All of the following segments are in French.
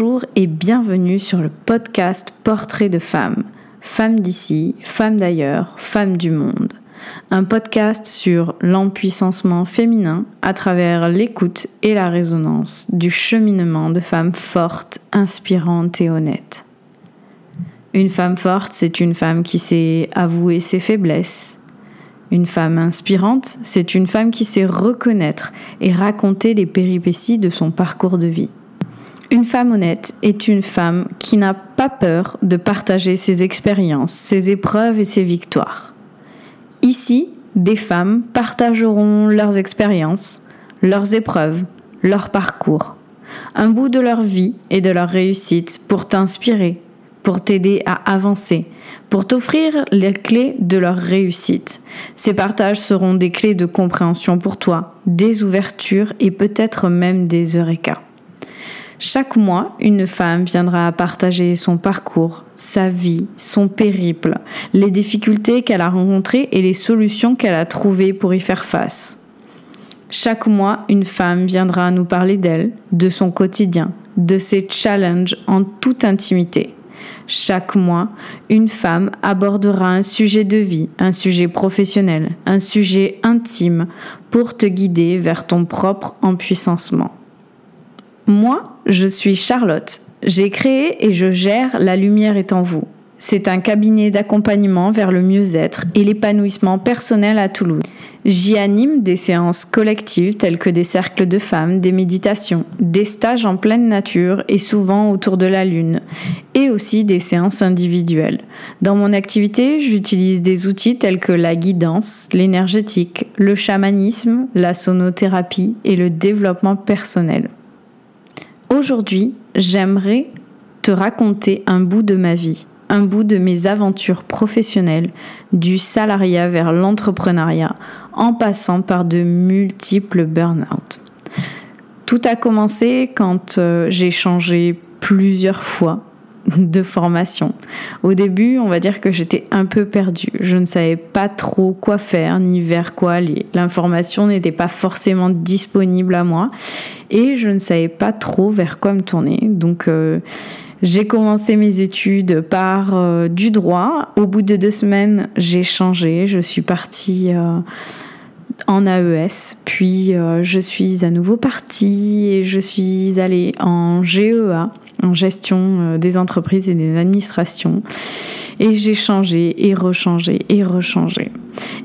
Bonjour et bienvenue sur le podcast Portrait de femmes. Femmes d'ici, femmes d'ailleurs, femmes du monde. Un podcast sur l'empuissancement féminin à travers l'écoute et la résonance du cheminement de femmes fortes, inspirantes et honnêtes. Une femme forte, c'est une femme qui sait avouer ses faiblesses. Une femme inspirante, c'est une femme qui sait reconnaître et raconter les péripéties de son parcours de vie. Une femme honnête est une femme qui n'a pas peur de partager ses expériences, ses épreuves et ses victoires. Ici, des femmes partageront leurs expériences, leurs épreuves, leur parcours, un bout de leur vie et de leur réussite pour t'inspirer, pour t'aider à avancer, pour t'offrir les clés de leur réussite. Ces partages seront des clés de compréhension pour toi, des ouvertures et peut-être même des eureka. Chaque mois, une femme viendra partager son parcours, sa vie, son périple, les difficultés qu'elle a rencontrées et les solutions qu'elle a trouvées pour y faire face. Chaque mois, une femme viendra nous parler d'elle, de son quotidien, de ses challenges en toute intimité. Chaque mois, une femme abordera un sujet de vie, un sujet professionnel, un sujet intime pour te guider vers ton propre empuissancement. Moi, je suis Charlotte. J'ai créé et je gère La Lumière est en vous. C'est un cabinet d'accompagnement vers le mieux-être et l'épanouissement personnel à Toulouse. J'y anime des séances collectives telles que des cercles de femmes, des méditations, des stages en pleine nature et souvent autour de la lune, et aussi des séances individuelles. Dans mon activité, j'utilise des outils tels que la guidance, l'énergétique, le chamanisme, la sonothérapie et le développement personnel. Aujourd'hui, j'aimerais te raconter un bout de ma vie, un bout de mes aventures professionnelles, du salariat vers l'entrepreneuriat, en passant par de multiples burn-out. Tout a commencé quand euh, j'ai changé plusieurs fois de formation. Au début, on va dire que j'étais un peu perdue. Je ne savais pas trop quoi faire ni vers quoi aller. L'information n'était pas forcément disponible à moi et je ne savais pas trop vers quoi me tourner. Donc euh, j'ai commencé mes études par euh, du droit. Au bout de deux semaines, j'ai changé. Je suis partie euh, en AES, puis je suis à nouveau partie et je suis allée en GEA, en gestion des entreprises et des administrations. Et j'ai changé et rechangé et rechangé.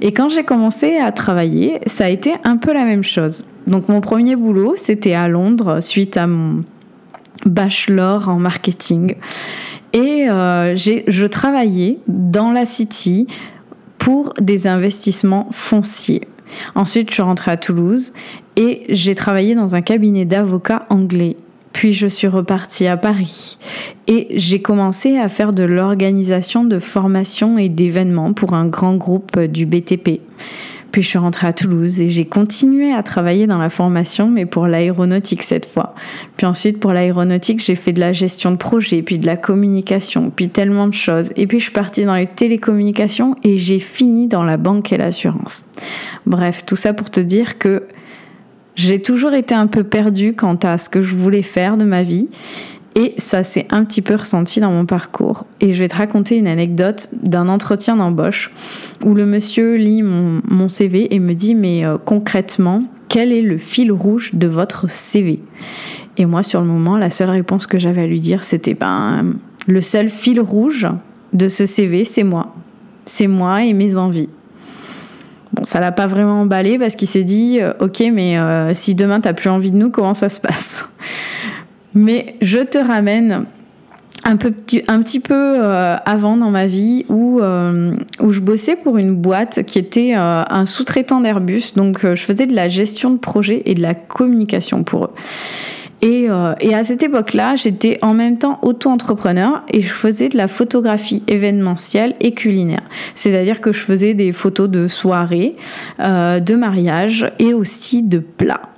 Et quand j'ai commencé à travailler, ça a été un peu la même chose. Donc mon premier boulot, c'était à Londres suite à mon bachelor en marketing. Et euh, je travaillais dans la City pour des investissements fonciers. Ensuite, je suis rentrée à Toulouse et j'ai travaillé dans un cabinet d'avocats anglais puis je suis repartie à Paris et j'ai commencé à faire de l'organisation de formations et d'événements pour un grand groupe du BTP. Puis je suis rentrée à Toulouse et j'ai continué à travailler dans la formation, mais pour l'aéronautique cette fois. Puis ensuite, pour l'aéronautique, j'ai fait de la gestion de projet, puis de la communication, puis tellement de choses. Et puis je suis partie dans les télécommunications et j'ai fini dans la banque et l'assurance. Bref, tout ça pour te dire que j'ai toujours été un peu perdue quant à ce que je voulais faire de ma vie. Et ça s'est un petit peu ressenti dans mon parcours. Et je vais te raconter une anecdote d'un entretien d'embauche où le monsieur lit mon, CV et me dit mais euh, concrètement, quel est le fil rouge de votre CV Et moi sur le moment, la seule réponse que j'avais à lui dire c'était ben le seul fil rouge de ce CV, c'est moi. C'est moi et mes envies. Bon, ça l'a pas vraiment emballé parce qu'il s'est dit euh, Ok, mais euh, si demain t'as plus envie de nous, comment ça se passe? Mais je te ramène un, peu, un petit peu euh, avant dans ma vie où, où je bossais pour une boîte qui était un sous-traitant d'Airbus. Donc, je faisais de la gestion de projet et de la communication pour eux. Euh, et, à cette époque-là, j'étais en même temps auto-entrepreneur et je faisais de la photographie événementielle et culinaire. C'est-à-dire que je faisais des photos de soirées, euh, de mariage et aussi de plats.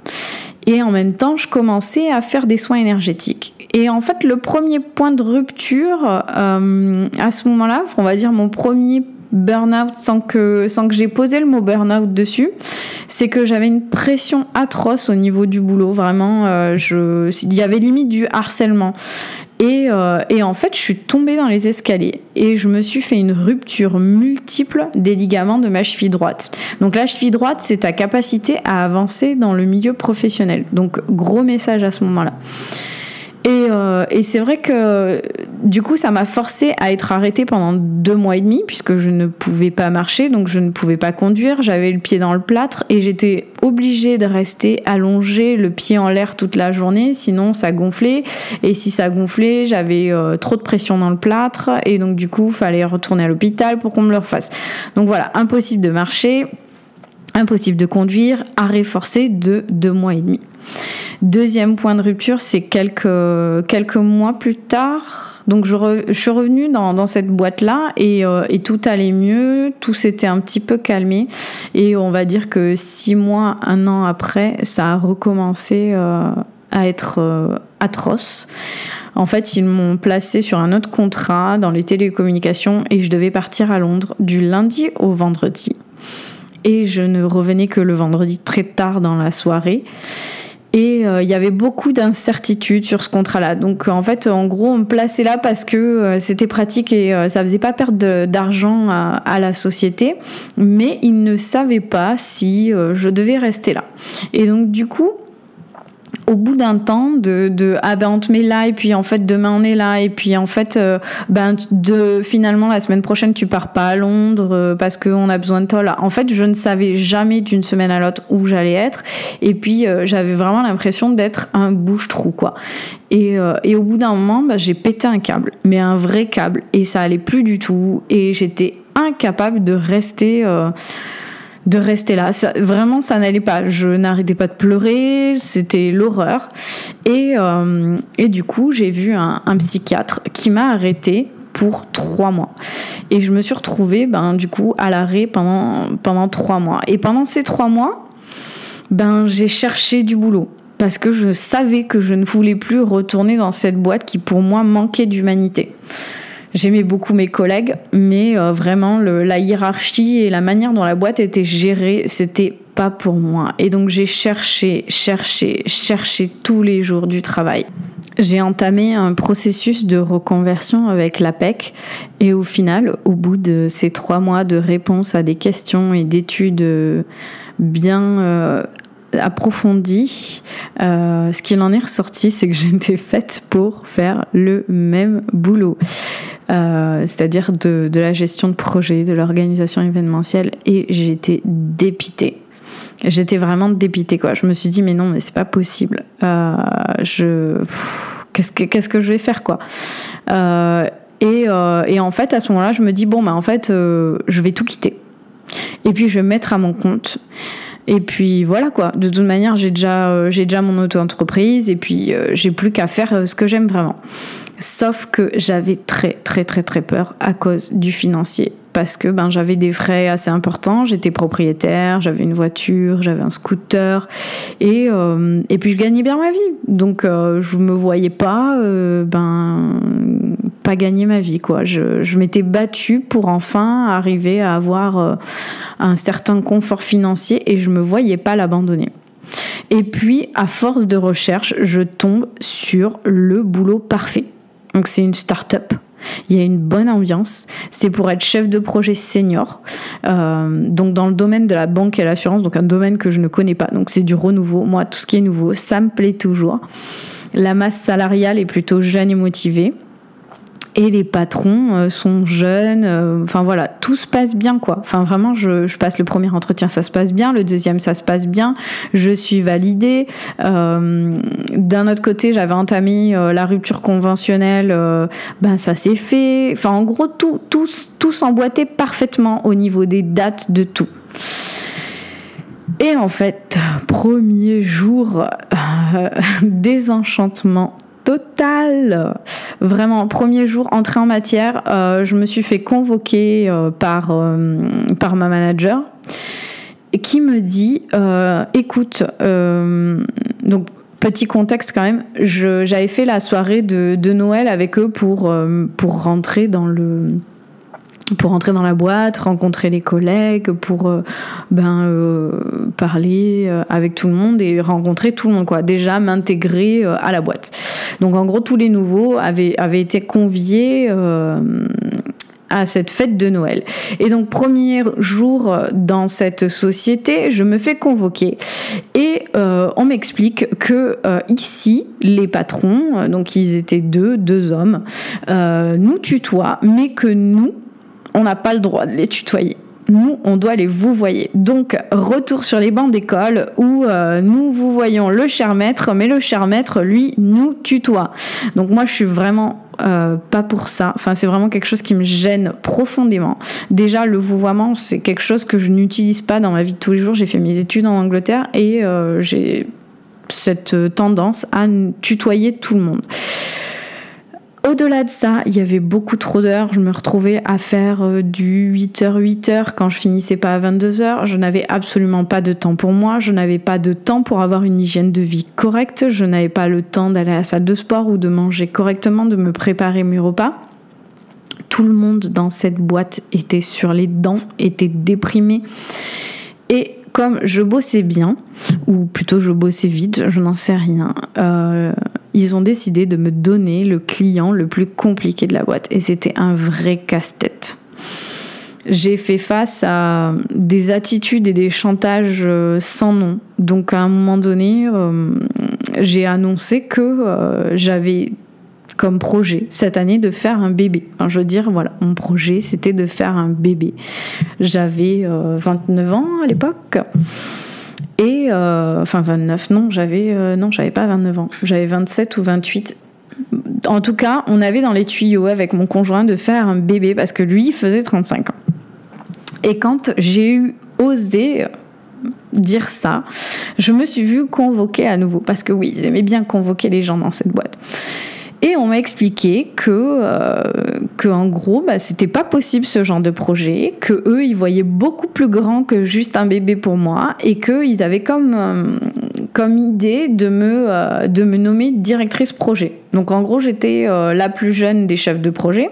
Et en même temps, je commençais à faire des soins énergétiques. Et en fait, le premier point de rupture euh, à ce moment-là, on va dire mon premier burn-out sans que, sans que j'ai posé le mot burn-out dessus, c'est que j'avais une pression atroce au niveau du boulot. Vraiment, euh, il y avait limite du harcèlement. Et, euh, et, en fait, je suis tombée dans les escaliers et je me suis fait une rupture multiple des ligaments de ma cheville droite. Donc la cheville droite, c'est ta capacité à avancer dans le milieu professionnel. Donc gros message à ce moment-là. Euh, et, c'est vrai que du coup, ça m'a forcé à être arrêtée pendant deux mois et demi, puisque je ne pouvais pas marcher, donc je ne pouvais pas conduire, j'avais le pied dans le plâtre et j'étais obligée de rester allongée, le pied en l'air toute la journée, sinon ça gonflait. Et si ça gonflait, j'avais euh, trop de pression dans le plâtre, et donc du coup, il fallait retourner à l'hôpital pour qu'on me le refasse. Donc voilà, impossible de marcher, impossible de conduire, arrêt forcé de deux mois et demi. Deuxième point de rupture, c'est quelques, quelques mois plus tard. Donc je, suis revenue dans, cette boîte-là euh, et, tout allait mieux, tout s'était un petit peu calmé. Et on va dire que six mois, un an après, ça a recommencé euh, à être euh, atroce. En fait, ils m'ont placé sur un autre contrat dans les télécommunications et je devais partir à Londres du lundi au vendredi. Et je ne revenais que le vendredi très tard dans la soirée. Et euh, il y avait beaucoup d'incertitudes sur ce contrat-là. Donc en fait, en gros, on me plaçait là parce que euh, c'était pratique et euh, ça faisait pas perdre d'argent à, à, la société. Mais ils ne savaient pas si je devais rester là. Et donc du coup, au bout d'un temps de, ah ben on te met là et puis en fait demain on est là et puis en fait euh, ben de finalement la semaine prochaine tu pars pas à Londres euh, parce qu'on a besoin de toi. Là en fait je ne savais jamais d'une semaine à l'autre où j'allais être. Et puis euh, j'avais vraiment l'impression d'être un bouche-trou quoi. Et, et, au bout d'un moment ben, j'ai pété un câble mais un vrai câble. Et ça allait plus du tout. Et j'étais incapable de rester de rester là. vraiment, ça n'allait pas. Je n'arrêtais pas de pleurer, c'était l'horreur. Et, euh, et, du coup, j'ai vu un, psychiatre qui m'a arrêté pour trois mois. Et je me suis retrouvée, ben, du coup, à l'arrêt pendant, pendant trois mois. Et pendant ces trois mois, ben, j'ai cherché du boulot. Parce que je savais que je ne voulais plus retourner dans cette boîte qui, pour moi, manquait d'humanité. J'aimais beaucoup mes collègues, mais euh, vraiment la hiérarchie et la manière dont la boîte était gérée, c'était pas pour moi. Et donc j'ai cherché, cherché, cherché tous les jours du travail. J'ai entamé un processus de reconversion avec l'APEC et au final, au bout de ces trois mois de réponse à des questions et d'études bien euh, approfondies, euh, ce qu'il en est ressorti, c'est que j'étais faite pour faire le même boulot. Euh, c'est-à-dire de, la gestion de projet, de l'organisation événementielle, et j'étais dépitée. J'étais vraiment dépitée, quoi. Je me suis dit, mais non, mais c'est pas possible. Euh, je. Qu'est-ce que, que je vais faire, quoi? Et, et, en fait, à ce moment-là, je me dis, bon, bah, en fait, je vais tout quitter. Et puis, je vais me mettre à mon compte. Et puis voilà quoi. De toute manière, j'ai déjà, j'ai déjà mon auto-entreprise et puis j'ai plus qu'à faire ce que j'aime vraiment. Sauf que j'avais très très très très peur à cause du financier parce que ben j'avais des frais assez importants, j'étais propriétaire, j'avais une voiture, j'avais un scooter et euh, et puis je gagnais bien ma vie. Donc euh, je me voyais pas euh, ben pas gagner ma vie quoi. Je, m'étais battue pour enfin arriver à avoir un certain confort financier et je me voyais pas l'abandonner. Et puis, à force de recherche, je tombe sur le boulot parfait. Donc c'est une start-up. Il y a une bonne ambiance. C'est pour être chef de projet senior. Euh, donc dans le domaine de la banque et l'assurance, donc un domaine que je ne connais pas. Donc c'est du renouveau. Moi, tout ce qui est nouveau, ça me plaît toujours. La masse salariale est plutôt jeune et motivée et les patrons euh, sont jeunes. Euh, enfin voilà, tout se passe bien quoi. Enfin vraiment, je, passe le premier entretien, ça se passe bien. Le deuxième, ça se passe bien. Je suis validée. Euh, d'un autre côté, j'avais entamé la rupture conventionnelle. ben ça s'est fait. Enfin en gros, tout, tout, tout s'emboîtait parfaitement au niveau des dates de tout. Et en fait, premier jour, désenchantement total. Vraiment, premier jour, entrée en matière, euh, je me suis fait convoquer euh, par, euh, par ma manager qui me dit écoute, donc petit contexte quand même, j'avais fait la soirée de, de, Noël avec eux pour, pour rentrer dans le pour entrer dans la boîte, rencontrer les collègues, pour euh, ben, euh, parler euh, avec tout le monde et rencontrer tout le monde, quoi. Déjà m'intégrer à la boîte. Donc en gros, tous les nouveaux avaient, avaient été conviés à cette fête de Noël. Et donc premier jour dans cette société, je me fais convoquer et on m'explique que ici les patrons, donc ils étaient deux, deux hommes, nous tutoient, mais que nous on n'a pas le droit de les tutoyer. Nous, on doit les vous voyer. Donc, retour sur les bancs d'école où euh, nous vous voyons le cher maître, mais le cher maître, lui, nous tutoie. Donc moi, je suis vraiment euh, pas pour ça. Enfin, c'est vraiment quelque chose qui me gêne profondément. Déjà, le vouvoiement, c'est quelque chose que je n'utilise pas dans ma vie de tous les jours. J'ai fait mes études en Angleterre et euh, j'ai cette tendance à tutoyer tout le monde. Au-delà de ça, il y avait beaucoup trop d'heures. Je me retrouvais à faire euh, du 8h, 8h quand je finissais pas à 22h. Je n'avais absolument pas de temps pour moi. Je n'avais pas de temps pour avoir une hygiène de vie correcte. Je n'avais pas le temps d'aller à la salle de sport ou de manger correctement, de me préparer mes repas. Tout le monde dans cette boîte était sur les dents, était déprimé. Et comme je bossais bien, ou plutôt je bossais vite, je n'en sais rien, euh, ils ont décidé de me donner le client le plus compliqué de la boîte. Et c'était un vrai casse-tête. J'ai fait face à des attitudes et des chantages euh, sans nom. Donc à un moment donné, euh, j'ai annoncé que j'avais comme projet cette année de faire un bébé. je veux dire, voilà, mon projet c'était de faire un bébé. J'avais 29 euh, ans à l'époque. Et euh, enfin 29, non, j'avais euh, non, j'avais pas 29 ans, j'avais 27 ou 28. En tout cas, on avait dans les tuyaux avec mon conjoint de faire un bébé parce que lui faisait 35 ans. Et quand j'ai eu osé dire ça, je me suis vue convoquer à nouveau parce que oui, ils aimaient bien convoquer les gens dans cette boîte. Et on m'a expliqué que, euh, que en gros, bah, c'était pas possible ce genre de projet, que eux, ils voyaient beaucoup plus grand que juste un bébé pour moi, et qu'ils avaient comme, euh, comme idée de me, euh, de me nommer directrice projet. Donc en gros, j'étais euh, la plus jeune des chefs de projet,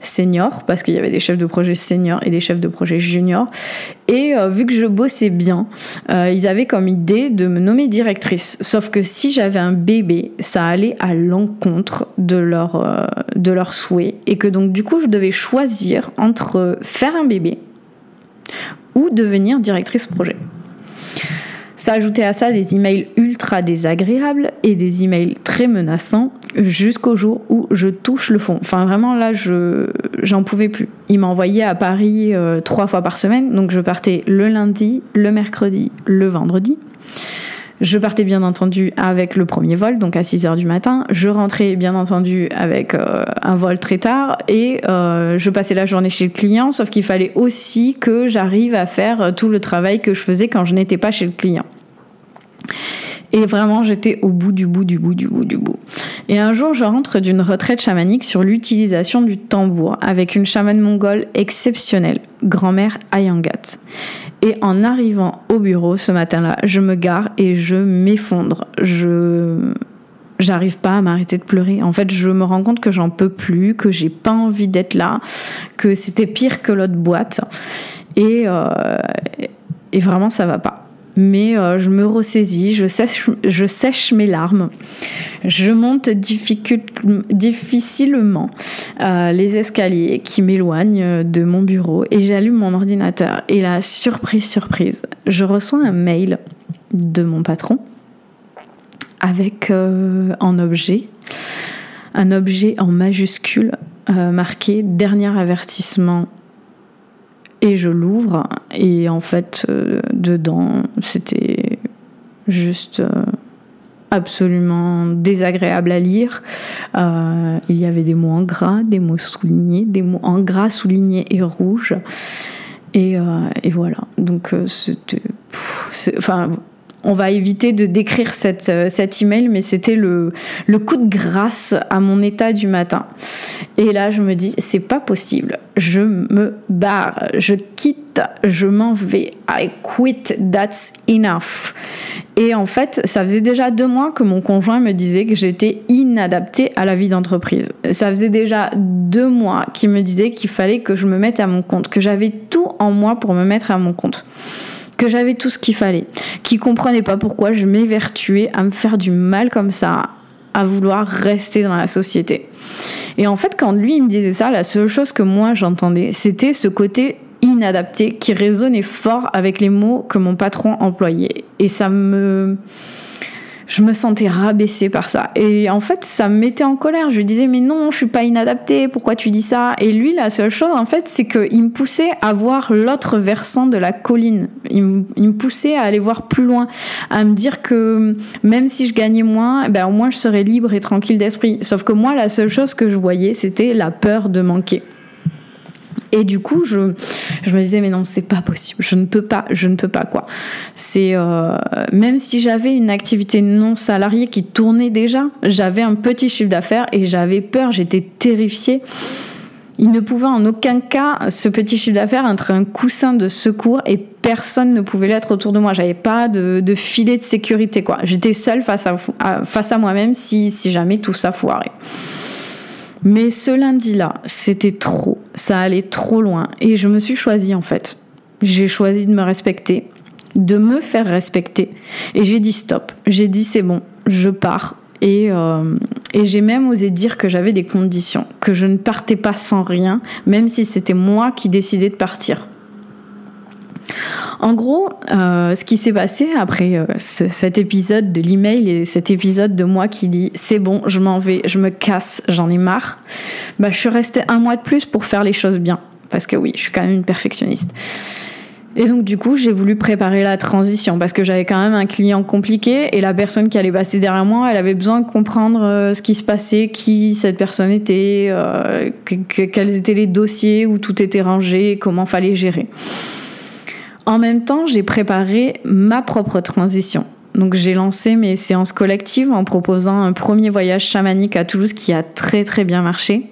senior, parce qu'il y avait des chefs de projet senior et des chefs de projet junior. Et euh, vu que je bossais bien, ils avaient comme idée de me nommer directrice. Sauf que si j'avais un bébé, ça allait à l'encontre de leur, de leur souhait. Et que donc du coup, je devais choisir entre faire un bébé ou devenir directrice projet. S'ajouter à ça des emails ultra désagréables et des emails très menaçants jusqu'au jour où je touche le fond. Enfin vraiment là, je j'en pouvais plus. Il m'envoyait à Paris euh, trois fois par semaine, donc je partais le lundi, le mercredi, le vendredi. Je partais bien entendu avec le premier vol, donc à 6h du matin. Je rentrais bien entendu avec euh, un vol très tard et euh, je passais la journée chez le client, sauf qu'il fallait aussi que j'arrive à faire tout le travail que je faisais quand je n'étais pas chez le client. Et vraiment, j'étais au bout du bout du bout du bout du bout. Et un jour, je rentre d'une retraite chamanique sur l'utilisation du tambour avec une chamane mongole exceptionnelle, grand-mère Ayangat. Et en arrivant au bureau ce matin-là, je me gare et je m'effondre. Je j'arrive pas à m'arrêter de pleurer. En fait, je me rends compte que j'en peux plus, que j'ai pas envie d'être là, que c'était pire que l'autre boîte. Et, euh, et vraiment, ça va pas mais euh, je me ressaisis, je sèche, mes larmes, je monte difficilement euh, les escaliers qui m'éloignent de mon bureau et j'allume mon ordinateur. Et là, surprise, surprise, je reçois un mail de mon patron avec euh, un objet, un objet en majuscule marqué dernier avertissement et je l'ouvre et en fait euh, dedans c'était juste euh, absolument désagréable à lire. Euh, il y avait des mots en gras, des mots soulignés, des mots en gras soulignés et rouges. Et, et voilà. Donc c'était... Enfin, on va éviter de décrire cette, euh, cet email, mais c'était le, le coup de grâce à mon état du matin. Et là, je me dis, c'est pas possible. Je me barre, je quitte, je m'en vais. I quit, that's enough. Et en fait, ça faisait déjà deux mois que mon conjoint me disait que j'étais inadaptée à la vie d'entreprise. Ça faisait déjà deux mois qu'il me disait qu'il fallait que je me mette à mon compte, que j'avais tout en moi pour me mettre à mon compte que j'avais tout ce qu'il fallait, qu'il comprenait pas pourquoi je m'évertuais à me faire du mal comme ça, à vouloir rester dans la société. Et en fait, quand lui il me disait ça, la seule chose que moi j'entendais, c'était ce côté inadapté qui résonnait fort avec les mots que mon patron employait. Et ça me je me sentais rabaissée par ça. Et en fait, ça me mettait en colère. Je disais, mais non, je suis pas inadaptée, pourquoi tu dis ça? Et lui, la seule chose, en fait, c'est qu'il me poussait à voir l'autre versant de la colline. Il me, poussait à aller voir plus loin, à me dire que même si je gagnais moins, ben, au moins je serais libre et tranquille d'esprit. Sauf que moi, la seule chose que je voyais, c'était la peur de manquer. Et du coup, je, me disais, mais non, c'est pas possible. Je ne peux pas, je ne peux pas, quoi. C'est, euh, même si j'avais une activité non salariée qui tournait déjà, j'avais un petit chiffre d'affaires et j'avais peur, j'étais terrifiée. Il ne pouvait en aucun cas, ce petit chiffre d'affaires, être un coussin de secours et personne ne pouvait l'être autour de moi. J'avais pas de, de, filet de sécurité, quoi. J'étais seule face à, face à moi-même si, si jamais tout ça foirait. Mais ce lundi-là, c'était trop, ça allait trop loin et je me suis choisie en fait. J'ai choisi de me respecter, de me faire respecter et j'ai dit stop. J'ai dit c'est bon, je pars. Et, euh, et j'ai même osé dire que j'avais des conditions, que je ne partais pas sans rien, même si c'était moi qui décidais de partir. En gros, euh, ce qui s'est passé après euh, cet épisode de l'email et cet épisode de moi qui dit c'est bon, je m'en vais, je me casse, j'en ai marre, bah, je suis restée un mois de plus pour faire les choses bien. Parce que oui, je suis quand même une perfectionniste. Et donc du coup, j'ai voulu préparer la transition parce que j'avais quand même un client compliqué et la personne qui allait passer derrière moi, elle avait besoin de comprendre euh, ce qui se passait, qui cette personne était, quels étaient les dossiers où tout était rangé, comment fallait gérer. En même temps, j'ai préparé ma propre transition. Donc j'ai lancé mes séances collectives en proposant un premier voyage chamanique à Toulouse qui a très très bien marché.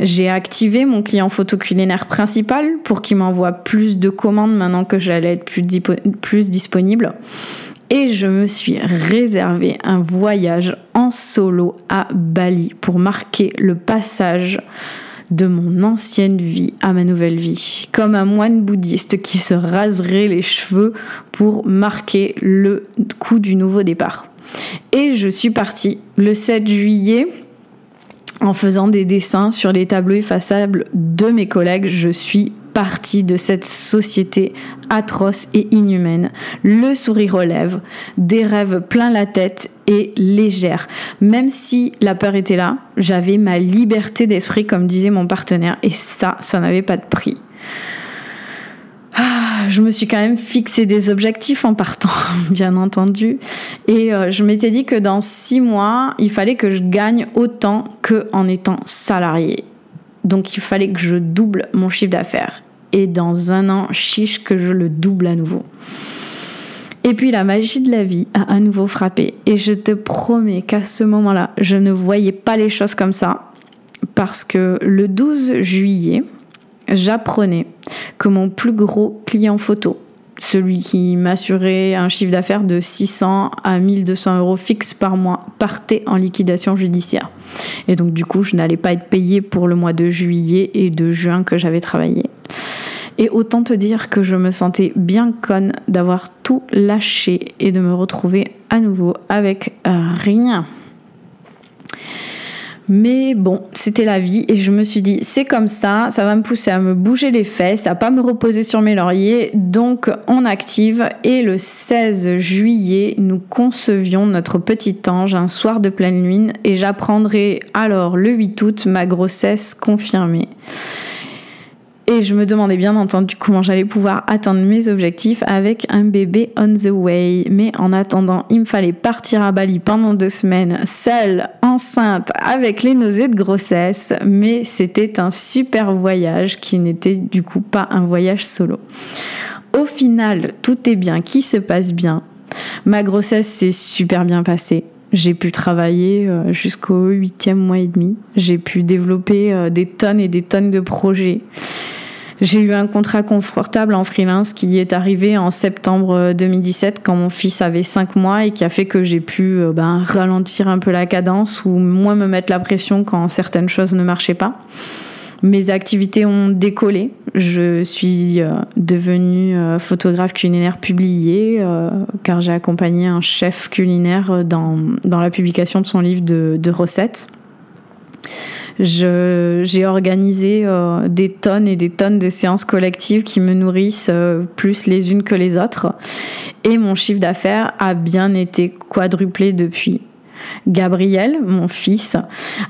J'ai activé mon client photo culinaire principal pour qu'il m'envoie plus de commandes maintenant que j'allais être plus, plus disponible. Et je me suis réservé un voyage en solo à Bali pour marquer le passage de mon ancienne vie à ma nouvelle vie, comme un moine bouddhiste qui se raserait les cheveux pour marquer le coup du nouveau départ. Et je suis partie le 7 juillet en faisant des dessins sur les tableaux effaçables de mes collègues. Je suis partie de cette société atroce et inhumaine. Le sourire aux lèvres, des rêves plein la tête et légère. Même si la peur était là, j'avais ma liberté d'esprit, comme disait mon partenaire, et ça, ça n'avait pas de prix. Ah, je me suis quand même fixé des objectifs en partant, bien entendu. Et euh, je m'étais dit que dans six mois, il fallait que je gagne autant qu'en étant salarié. Donc il fallait que je double mon chiffre d'affaires et dans un an, chiche que je le double à nouveau. Et puis la magie de la vie a à nouveau frappé. Et je te promets qu'à ce moment-là, je ne voyais pas les choses comme ça. Parce que le 12 juillet, j'apprenais que mon plus gros client photo, celui qui m'assurait un chiffre d'affaires de 600 à 1200 euros fixe par mois, partait en liquidation judiciaire. Et donc du coup, je n'allais pas être payée pour le mois de juillet et de juin que j'avais travaillé. Et autant te dire que je me sentais bien conne d'avoir tout lâché et de me retrouver à nouveau avec rien. Mais bon, c'était la vie et je me suis dit, c'est comme ça, ça va me pousser à me bouger les fesses, à pas me reposer sur mes lauriers. Donc on active et le 16 juillet, nous concevions notre petit ange un soir de pleine lune et j'apprendrai alors le 8 août ma grossesse confirmée. Et je me demandais bien entendu comment j'allais pouvoir atteindre mes objectifs avec un bébé on the way. Mais en attendant, il me fallait partir à Bali pendant deux semaines, seule, enceinte, avec les nausées de grossesse. Mais c'était un super voyage qui n'était du coup pas un voyage solo. Au final, tout est bien, qui se passe bien. Ma grossesse s'est super bien passée. J'ai pu travailler euh, jusqu'au huitième mois et demi. J'ai pu développer euh, des tonnes et des tonnes de projets. J'ai eu un contrat confortable en freelance qui est arrivé en septembre 2017 quand mon fils avait 5 mois et qui a fait que j'ai pu ben, ralentir un peu la cadence ou moins me mettre la pression quand certaines choses ne marchaient pas. Mes activités ont décollé. Je suis euh, devenue euh, photographe culinaire publiée euh, car j'ai accompagné un chef culinaire dans, dans la publication de son livre de, de recettes. J'ai organisé des tonnes et des tonnes de séances collectives qui me nourrissent plus les unes que les autres. Et mon chiffre d'affaires a bien été quadruplé depuis. Gabriel, mon fils,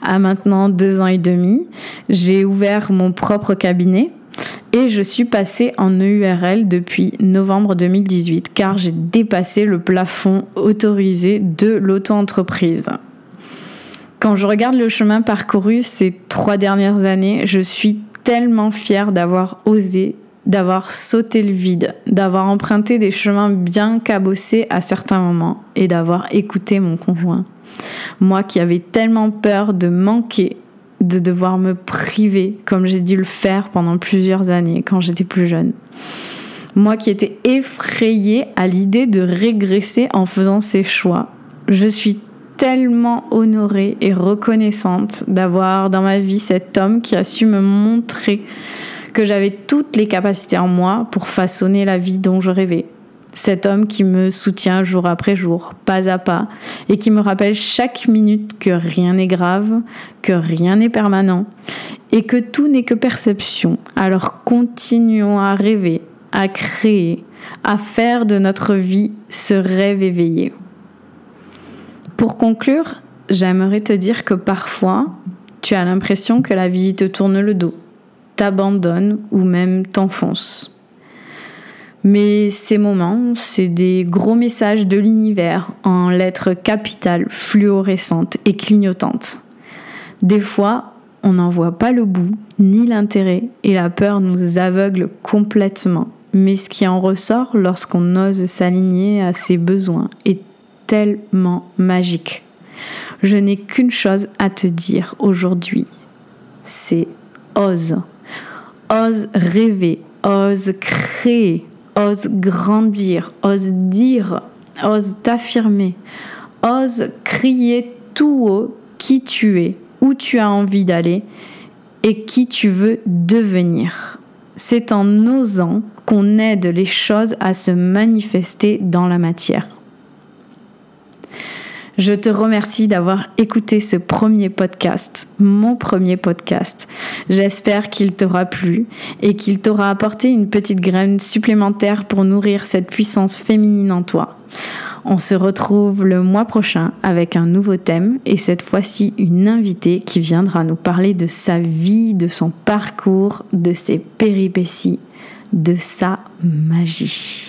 a maintenant deux ans et demi. J'ai ouvert mon propre cabinet et je suis passée en EURL depuis novembre 2018 car j'ai dépassé le plafond autorisé de l'auto-entreprise. Quand je regarde le chemin parcouru ces trois dernières années, je suis tellement fière d'avoir osé, d'avoir sauté le vide, d'avoir emprunté des chemins bien cabossés à certains moments et d'avoir écouté mon conjoint. Moi qui avais tellement peur de manquer, de devoir me priver, comme j'ai dû le faire pendant plusieurs années quand j'étais plus jeune. Moi qui étais effrayée à l'idée de régresser en faisant ces choix. Je suis tellement honorée et reconnaissante d'avoir dans ma vie cet homme qui a su me montrer que j'avais toutes les capacités en moi pour façonner la vie dont je rêvais cet homme qui me soutient jour après jour, pas à pas, et qui me rappelle chaque minute que rien n'est grave, que rien n'est permanent, et que tout n'est que perception. Alors continuons à rêver, à créer, à faire de notre vie ce rêve éveillé. Pour conclure, j'aimerais te dire que parfois, tu as l'impression que la vie te tourne le dos, t'abandonne ou même t'enfonce. Mais ces moments, c'est des gros messages de l'univers en lettres capitales, fluorescentes et clignotantes. Des fois, on n'en voit pas le bout, ni l'intérêt, et la peur nous aveugle complètement. Mais ce qui en ressort lorsqu'on ose s'aligner à ses besoins est tellement magique. Je n'ai qu'une chose à te dire aujourd'hui, c'est ose. Ose rêver, ose créer, ose grandir, ose dire, ose t'affirmer, ose crier tout haut qui tu es, où tu as envie d'aller et qui tu veux devenir. C'est en osant qu'on aide les choses à se manifester dans la matière. Je te remercie d'avoir écouté ce premier podcast, mon premier podcast. J'espère qu'il t'aura plu et qu'il t'aura apporté une petite graine supplémentaire pour nourrir cette puissance féminine en toi. On se retrouve le mois prochain avec un nouveau thème et cette fois-ci une invitée qui viendra nous parler de sa vie, de son parcours, de ses péripéties, de sa magie.